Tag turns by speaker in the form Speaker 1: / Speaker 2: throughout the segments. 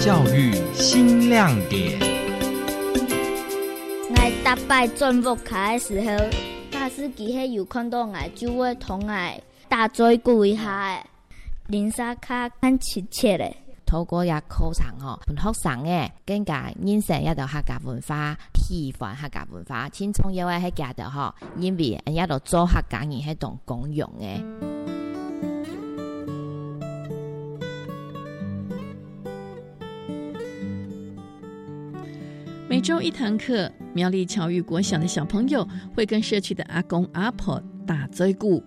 Speaker 1: 教育新亮点。
Speaker 2: 我打败转木卡的时候，大师机迄有看到我就会同我大嘴鼓一下的，林沙卡很亲切的。
Speaker 3: 透过也课堂吼，学生诶更加认识一道客家文化，体验客家文化，轻松有诶迄家的吼，因为人一道做客家人迄种公用诶。
Speaker 4: 每周一堂课，苗栗侨育国小的小朋友会跟社区的阿公阿婆打嘴鼓，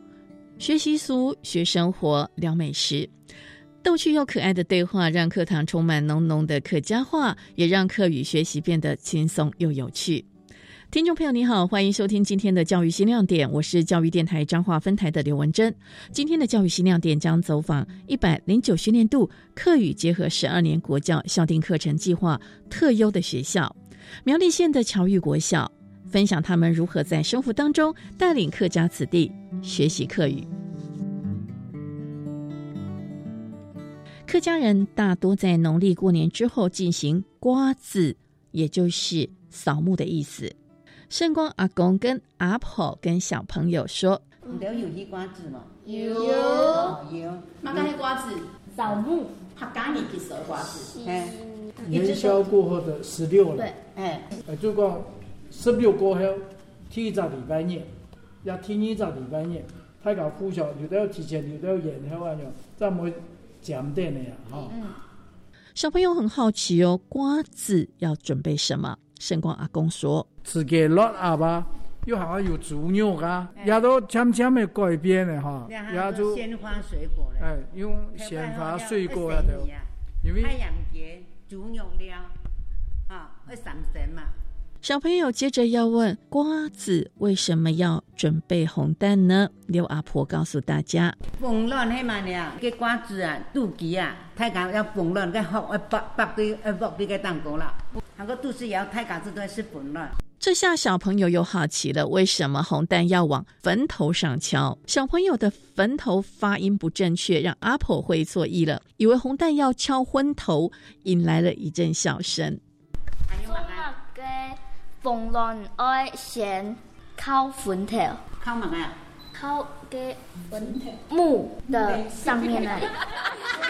Speaker 4: 学习俗、学生活、聊美食。逗趣又可爱的对话，让课堂充满浓浓的客家话，也让课语学习变得轻松又有趣。听众朋友，你好，欢迎收听今天的教育新亮点，我是教育电台彰化分台的刘文珍。今天的教育新亮点将走访一百零九学年度课语结合十二年国教校定课程计划特优的学校——苗栗县的侨育国小，分享他们如何在生活当中带领客家子弟学习客语。客家人大多在农历过年之后进行瓜子，也就是扫墓的意思。圣光阿公跟阿婆跟小朋友说：“
Speaker 5: 你都有一瓜子吗？
Speaker 2: 有
Speaker 5: 有。
Speaker 6: 那个瓜子
Speaker 2: 扫墓，
Speaker 6: 他家里去扫瓜子。
Speaker 5: 哎，
Speaker 7: 元宵过后的十六了，
Speaker 2: 对，
Speaker 5: 哎，
Speaker 7: 呃，就讲十六过后，第一个礼拜日，也第二个礼拜日，大家互相留到提前，留到延后啊，样，再没讲点的呀，哈。
Speaker 4: 小朋友很好奇哦，瓜子要准备什么？圣光阿公说：“
Speaker 7: 自己落阿吧，又好像有猪肉啊，也都渐渐的改变了哈，也就
Speaker 5: 鲜花水果嘞，
Speaker 7: 哎，用鲜花水果啊都，因为
Speaker 5: 太阳节猪肉了，啊，会上神嘛。
Speaker 4: 小朋友接着要问：瓜子为什么要准备红蛋呢？刘阿婆告诉大家：
Speaker 5: 缝乱迄嘛呢，个瓜子啊，肚脐啊，太讲要缝乱，个好，要拔拔对，要剥对个蛋糕啦。那个肚脐也要太讲这都是缝乱。
Speaker 4: 这下小朋友又好奇了，为什么红蛋要往坟头上敲？小朋友的坟头发音不正确，让阿婆会错意了，以为红蛋要敲昏头，引来了一阵笑声。
Speaker 2: 做那个缝纫爱先敲坟头，
Speaker 5: 靠嘛啊？
Speaker 2: 靠个坟头木的上面那里。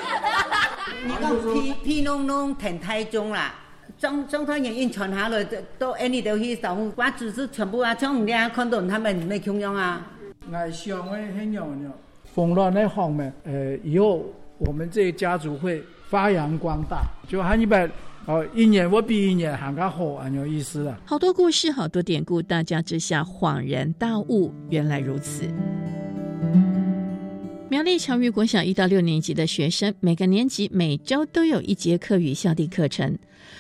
Speaker 5: 你讲皮皮弄弄挺太重啦。中中团人运传下来，都 any 都去扫墓，瓜子是全部啊，像我们看到他们没穷用啊。
Speaker 7: 爱想的很样样，风乱那方面，呃，以后我们这个家族会发扬光大，就喊一百哦，一年我比一年还更好，很有意思了。
Speaker 4: 好多故事，好多典故，大家之下恍然大悟，原来如此。苗栗侨育国小一到六年级的学生，每个年级每周都有一节课语校地课程。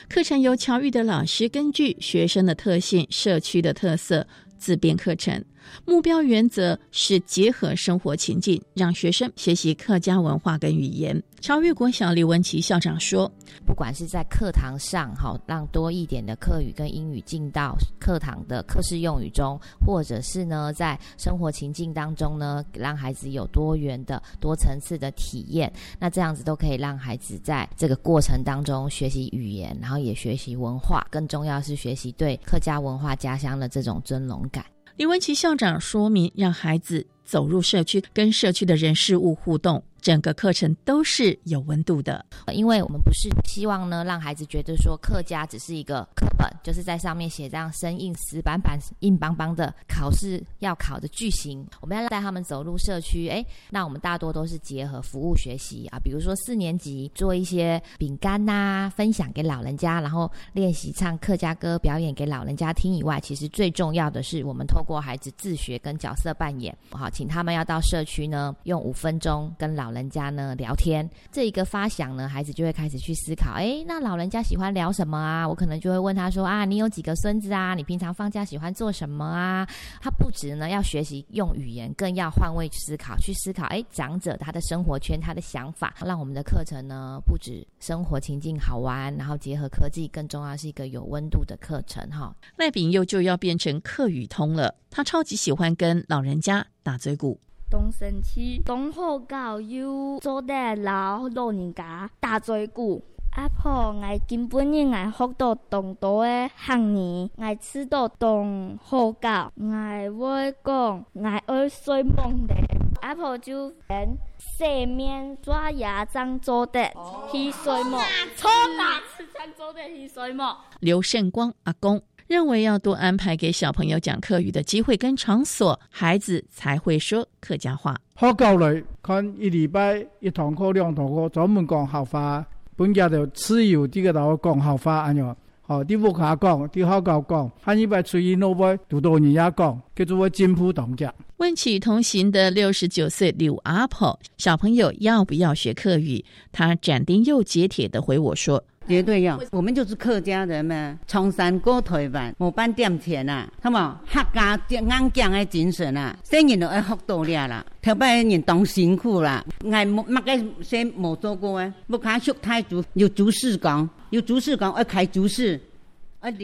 Speaker 4: 课程由侨育的老师根据学生的特性、社区的特色自编课程。目标原则是结合生活情境，让学生学习客家文化跟语言。超越国小李文琪校长说：“
Speaker 3: 不管是在课堂上，哈，让多一点的课语跟英语进到课堂的课室用语中，或者是呢，在生活情境当中呢，让孩子有多元的、多层次的体验。那这样子都可以让孩子在这个过程当中学习语言，然后也学习文化，更重要是学习对客家文化家乡的这种尊荣感。”
Speaker 4: 李文琪校长说明，让孩子走入社区，跟社区的人事物互动。整个课程都是有温度的，
Speaker 3: 因为我们不是希望呢让孩子觉得说客家只是一个课本，就是在上面写这样生硬死板板、硬邦邦的考试要考的句型。我们要带他们走入社区，哎，那我们大多都是结合服务学习啊，比如说四年级做一些饼干呐，分享给老人家，然后练习唱客家歌表演给老人家听以外，其实最重要的是我们透过孩子自学跟角色扮演，好，请他们要到社区呢，用五分钟跟老老人家呢聊天，这一个发想呢，孩子就会开始去思考，哎，那老人家喜欢聊什么啊？我可能就会问他说啊，你有几个孙子啊？你平常放假喜欢做什么啊？他不止呢要学习用语言，更要换位思考，去思考，哎，长者他的生活圈，他的想法，让我们的课程呢不止生活情境好玩，然后结合科技，更重要是一个有温度的课程哈。
Speaker 4: 赖炳佑就要变成客语通了，他超级喜欢跟老人家打嘴鼓。
Speaker 2: 东升区东河教有做的老老人家大嘴鼓，阿婆，我根本日我学到东多的汉语，我知道东好教，我会讲，我爱睡梦的。阿婆就连洗面刷牙脏做的去睡梦，错哪次脏做的去睡梦？
Speaker 4: 刘胜光阿公认为，要多安排给小朋友讲客语的机会跟场所，孩子才会说客家话。
Speaker 7: 好教嚟，看一礼拜一堂课、两堂课，专门讲校话。本家就只有这个老讲校话安样，好，啲屋下讲，啲好教讲，下一拜出去诺拜读多年也讲，叫做进步同家。
Speaker 4: 问起同行的六十九岁刘阿婆，小朋友要不要学客语？他斩钉又截铁的回我说。
Speaker 5: 绝对要，我们就是客家人嘛，从山过台湾，冇半点钱啊，好冇客家硬讲的精神啊，生人都爱学到了啦，头摆人当辛苦啦，爱冇乜个先冇做过啊，不看学太足，有主事讲，有主事讲要开主事。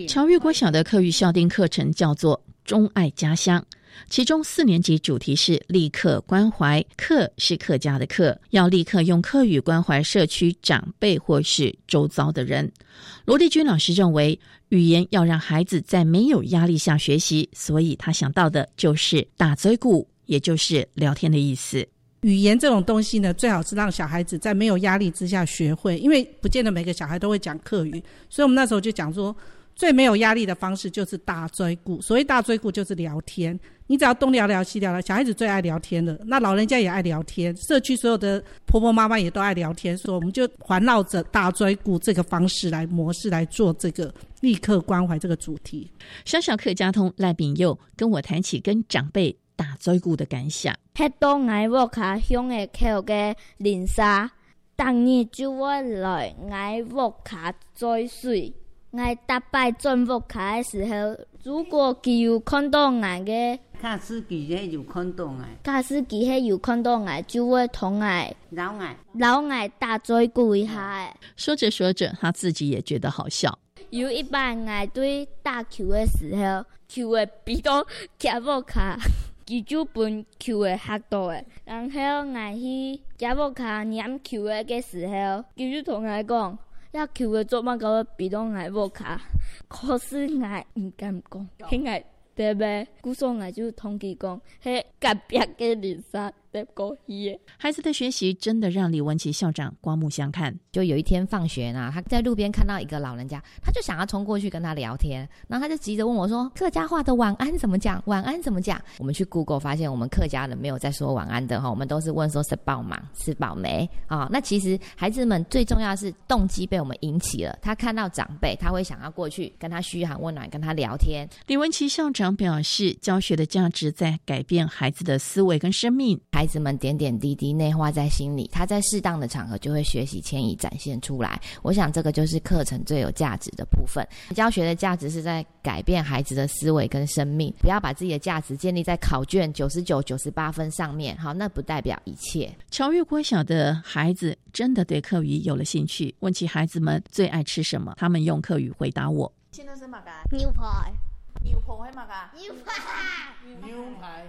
Speaker 4: 乔玉国小的课语校定课程叫做“钟爱家乡”。其中四年级主题是立刻关怀，客是客家的客，要立刻用客语关怀社区长辈或是周遭的人。罗丽君老师认为，语言要让孩子在没有压力下学习，所以他想到的就是打嘴鼓，也就是聊天的意思。
Speaker 8: 语言这种东西呢，最好是让小孩子在没有压力之下学会，因为不见得每个小孩都会讲客语，所以我们那时候就讲说。最没有压力的方式就是大追顾，所谓大追顾就是聊天。你只要东聊聊西聊聊，小孩子最爱聊天了，那老人家也爱聊天，社区所有的婆婆妈妈也都爱聊天，所以我们就环绕着大追顾这个方式来模式来做这个立刻关怀这个主题。
Speaker 4: 小小客家通赖炳佑跟我谈起跟长辈打追顾的感想。
Speaker 2: 迄当爱沃卡乡的口的林沙，当年就我来爱沃卡追水。我打败转屋卡的时候，如果只有看到我嘅，
Speaker 5: 卡斯基迄有看到我，
Speaker 2: 卡斯基迄有看到我，就会同我
Speaker 5: 老我
Speaker 2: 老我打嘴鼓一下。
Speaker 4: 说着说着，他自己也觉得好笑。
Speaker 2: 有一班我对打球的时候，球会比到加福卡，佢就本球会吓到的。然后我去加福卡粘球的时候，佢就同我讲。要求嘅做乜个比到挨无卡，可是挨唔敢讲，起挨对呗？故说挨就同佢讲，迄隔壁嘅人杀。
Speaker 4: 孩子的学习真的让李文琪校长刮目相看。
Speaker 3: 就有一天放学呢，他在路边看到一个老人家，他就想要冲过去跟他聊天，然后他就急着问我说：“客家话的晚安怎么讲？晚安怎么讲？”我们去 Google 发现，我们客家人没有在说晚安的哈，我们都是问说吃饱吗？吃饱没？啊，那其实孩子们最重要是动机被我们引起了，他看到长辈，他会想要过去跟他嘘寒问暖，跟他聊天。
Speaker 4: 李文琪校长表示，教学的价值在改变孩子的思维跟生命。
Speaker 3: 孩子们点点滴滴内化在心里，他在适当的场合就会学习迁移展现出来。我想这个就是课程最有价值的部分。教学的价值是在改变孩子的思维跟生命，不要把自己的价值建立在考卷九十九、九十八分上面。好，那不代表一切。
Speaker 4: 乔玉国小的孩子真的对课语有了兴趣，问起孩子们最爱吃什么，他们用课语回答我：
Speaker 6: 现在是嘛噶？
Speaker 2: 牛排。
Speaker 6: 牛排系嘛噶？
Speaker 2: 牛排。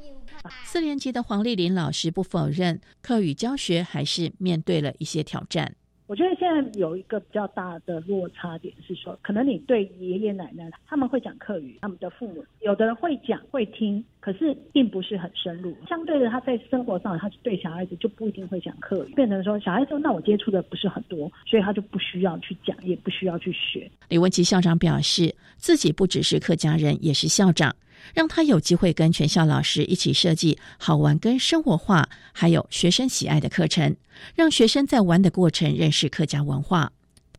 Speaker 7: 牛排。
Speaker 4: 四年级的黄丽玲老师不否认，课语教学还是面对了一些挑战。
Speaker 9: 我觉得现在有一个比较大的落差点是说，可能你对爷爷奶奶他们会讲客语，他们的父母有的人会讲会听，可是并不是很深入。相对的，他在生活上，他对小孩子就不一定会讲客语，变成说小孩子那我接触的不是很多，所以他就不需要去讲，也不需要去学。
Speaker 4: 李文琪校长表示，自己不只是客家人，也是校长。让他有机会跟全校老师一起设计好玩跟生活化，还有学生喜爱的课程，让学生在玩的过程认识客家文化。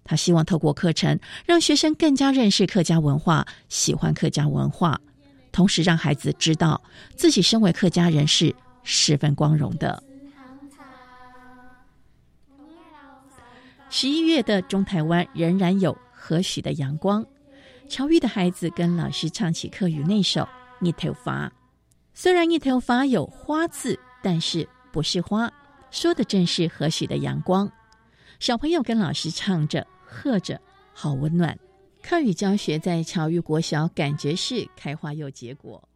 Speaker 4: 他希望透过课程，让学生更加认识客家文化，喜欢客家文化，同时让孩子知道自己身为客家人是十分光荣的。十一月的中台湾仍然有和煦的阳光。乔玉的孩子跟老师唱起课语那首《一头发》，虽然“一头发”有“花”字，但是不是花，说的正是和煦的阳光。小朋友跟老师唱着、喝着，好温暖。课语教学在乔玉国小，感觉是开花又结果。